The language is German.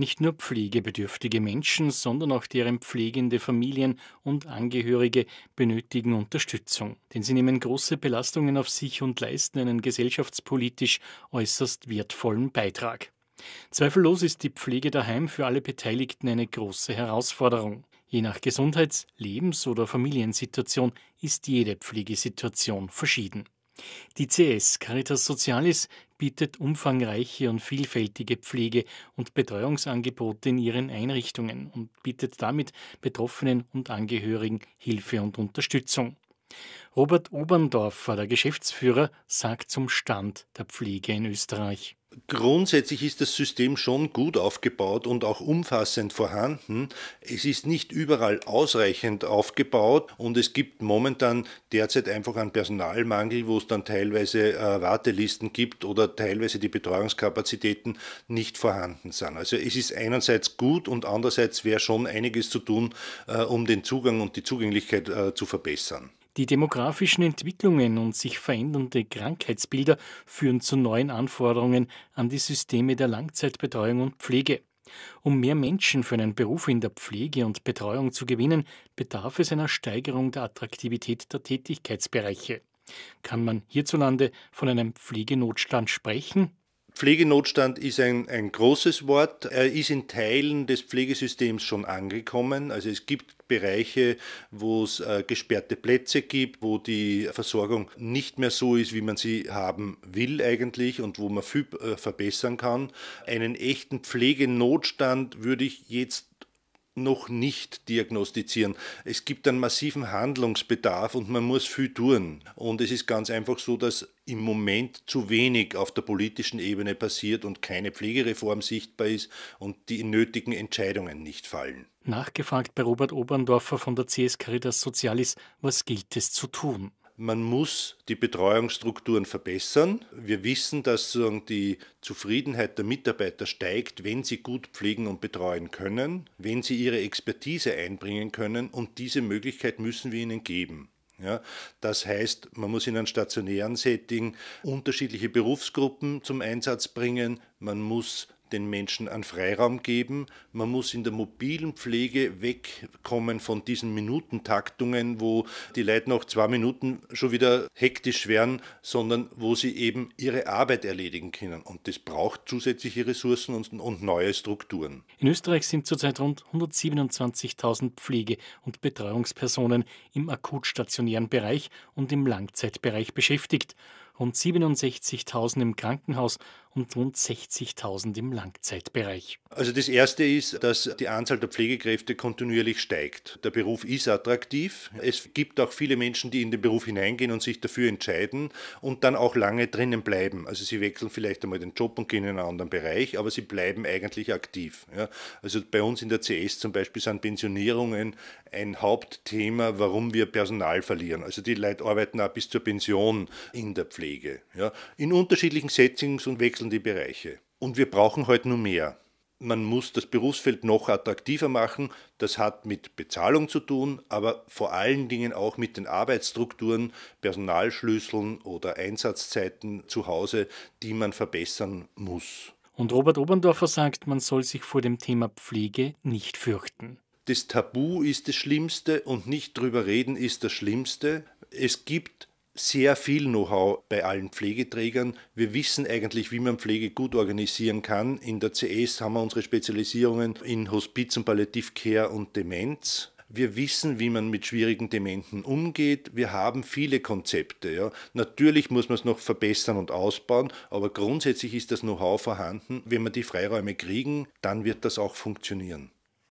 Nicht nur pflegebedürftige Menschen, sondern auch deren pflegende Familien und Angehörige benötigen Unterstützung, denn sie nehmen große Belastungen auf sich und leisten einen gesellschaftspolitisch äußerst wertvollen Beitrag. Zweifellos ist die Pflege daheim für alle Beteiligten eine große Herausforderung. Je nach Gesundheits-, Lebens- oder Familiensituation ist jede Pflegesituation verschieden. Die CS Caritas Socialis bietet umfangreiche und vielfältige Pflege- und Betreuungsangebote in ihren Einrichtungen und bietet damit Betroffenen und Angehörigen Hilfe und Unterstützung. Robert Oberndorfer, der Geschäftsführer, sagt zum Stand der Pflege in Österreich. Grundsätzlich ist das System schon gut aufgebaut und auch umfassend vorhanden. Es ist nicht überall ausreichend aufgebaut und es gibt momentan derzeit einfach einen Personalmangel, wo es dann teilweise äh, Wartelisten gibt oder teilweise die Betreuungskapazitäten nicht vorhanden sind. Also es ist einerseits gut und andererseits wäre schon einiges zu tun, äh, um den Zugang und die Zugänglichkeit äh, zu verbessern. Die demografischen Entwicklungen und sich verändernde Krankheitsbilder führen zu neuen Anforderungen an die Systeme der Langzeitbetreuung und Pflege. Um mehr Menschen für einen Beruf in der Pflege und Betreuung zu gewinnen, bedarf es einer Steigerung der Attraktivität der Tätigkeitsbereiche. Kann man hierzulande von einem Pflegenotstand sprechen? Pflegenotstand ist ein, ein großes Wort. Er ist in Teilen des Pflegesystems schon angekommen. Also es gibt Bereiche, wo es äh, gesperrte Plätze gibt, wo die Versorgung nicht mehr so ist, wie man sie haben will eigentlich und wo man viel äh, verbessern kann. Einen echten Pflegenotstand würde ich jetzt noch nicht diagnostizieren. Es gibt einen massiven Handlungsbedarf und man muss viel tun. Und es ist ganz einfach so, dass im Moment zu wenig auf der politischen Ebene passiert und keine Pflegereform sichtbar ist und die nötigen Entscheidungen nicht fallen. Nachgefragt bei Robert Oberndorfer von der CS Caritas Socialis, was gilt es zu tun? Man muss die Betreuungsstrukturen verbessern. Wir wissen, dass die Zufriedenheit der Mitarbeiter steigt, wenn sie gut pflegen und betreuen können, wenn sie ihre Expertise einbringen können und diese Möglichkeit müssen wir ihnen geben. Ja, das heißt, man muss in einem stationären Setting unterschiedliche Berufsgruppen zum Einsatz bringen, man muss den Menschen einen Freiraum geben. Man muss in der mobilen Pflege wegkommen von diesen Minutentaktungen, wo die Leute nach zwei Minuten schon wieder hektisch werden, sondern wo sie eben ihre Arbeit erledigen können. Und das braucht zusätzliche Ressourcen und, und neue Strukturen. In Österreich sind zurzeit rund 127.000 Pflege- und Betreuungspersonen im akutstationären Bereich und im Langzeitbereich beschäftigt rund 67.000 im Krankenhaus und rund 60.000 im Langzeitbereich. Also das Erste ist, dass die Anzahl der Pflegekräfte kontinuierlich steigt. Der Beruf ist attraktiv. Es gibt auch viele Menschen, die in den Beruf hineingehen und sich dafür entscheiden und dann auch lange drinnen bleiben. Also sie wechseln vielleicht einmal den Job und gehen in einen anderen Bereich, aber sie bleiben eigentlich aktiv. Ja. Also bei uns in der CS zum Beispiel sind Pensionierungen ein Hauptthema, warum wir Personal verlieren. Also die Leute arbeiten auch bis zur Pension in der Pflege. Ja. In unterschiedlichen Settings und wechseln wechseln die Bereiche. Und wir brauchen heute nur mehr. Man muss das Berufsfeld noch attraktiver machen. Das hat mit Bezahlung zu tun, aber vor allen Dingen auch mit den Arbeitsstrukturen, Personalschlüsseln oder Einsatzzeiten zu Hause, die man verbessern muss. Und Robert Oberndorfer sagt, man soll sich vor dem Thema Pflege nicht fürchten. Das Tabu ist das Schlimmste und nicht drüber reden ist das Schlimmste. Es gibt sehr viel Know-how bei allen Pflegeträgern. Wir wissen eigentlich, wie man Pflege gut organisieren kann. In der CS haben wir unsere Spezialisierungen in Hospiz und Palliativcare und Demenz. Wir wissen, wie man mit schwierigen Dementen umgeht. Wir haben viele Konzepte. Ja. Natürlich muss man es noch verbessern und ausbauen, aber grundsätzlich ist das Know-how vorhanden. Wenn wir die Freiräume kriegen, dann wird das auch funktionieren.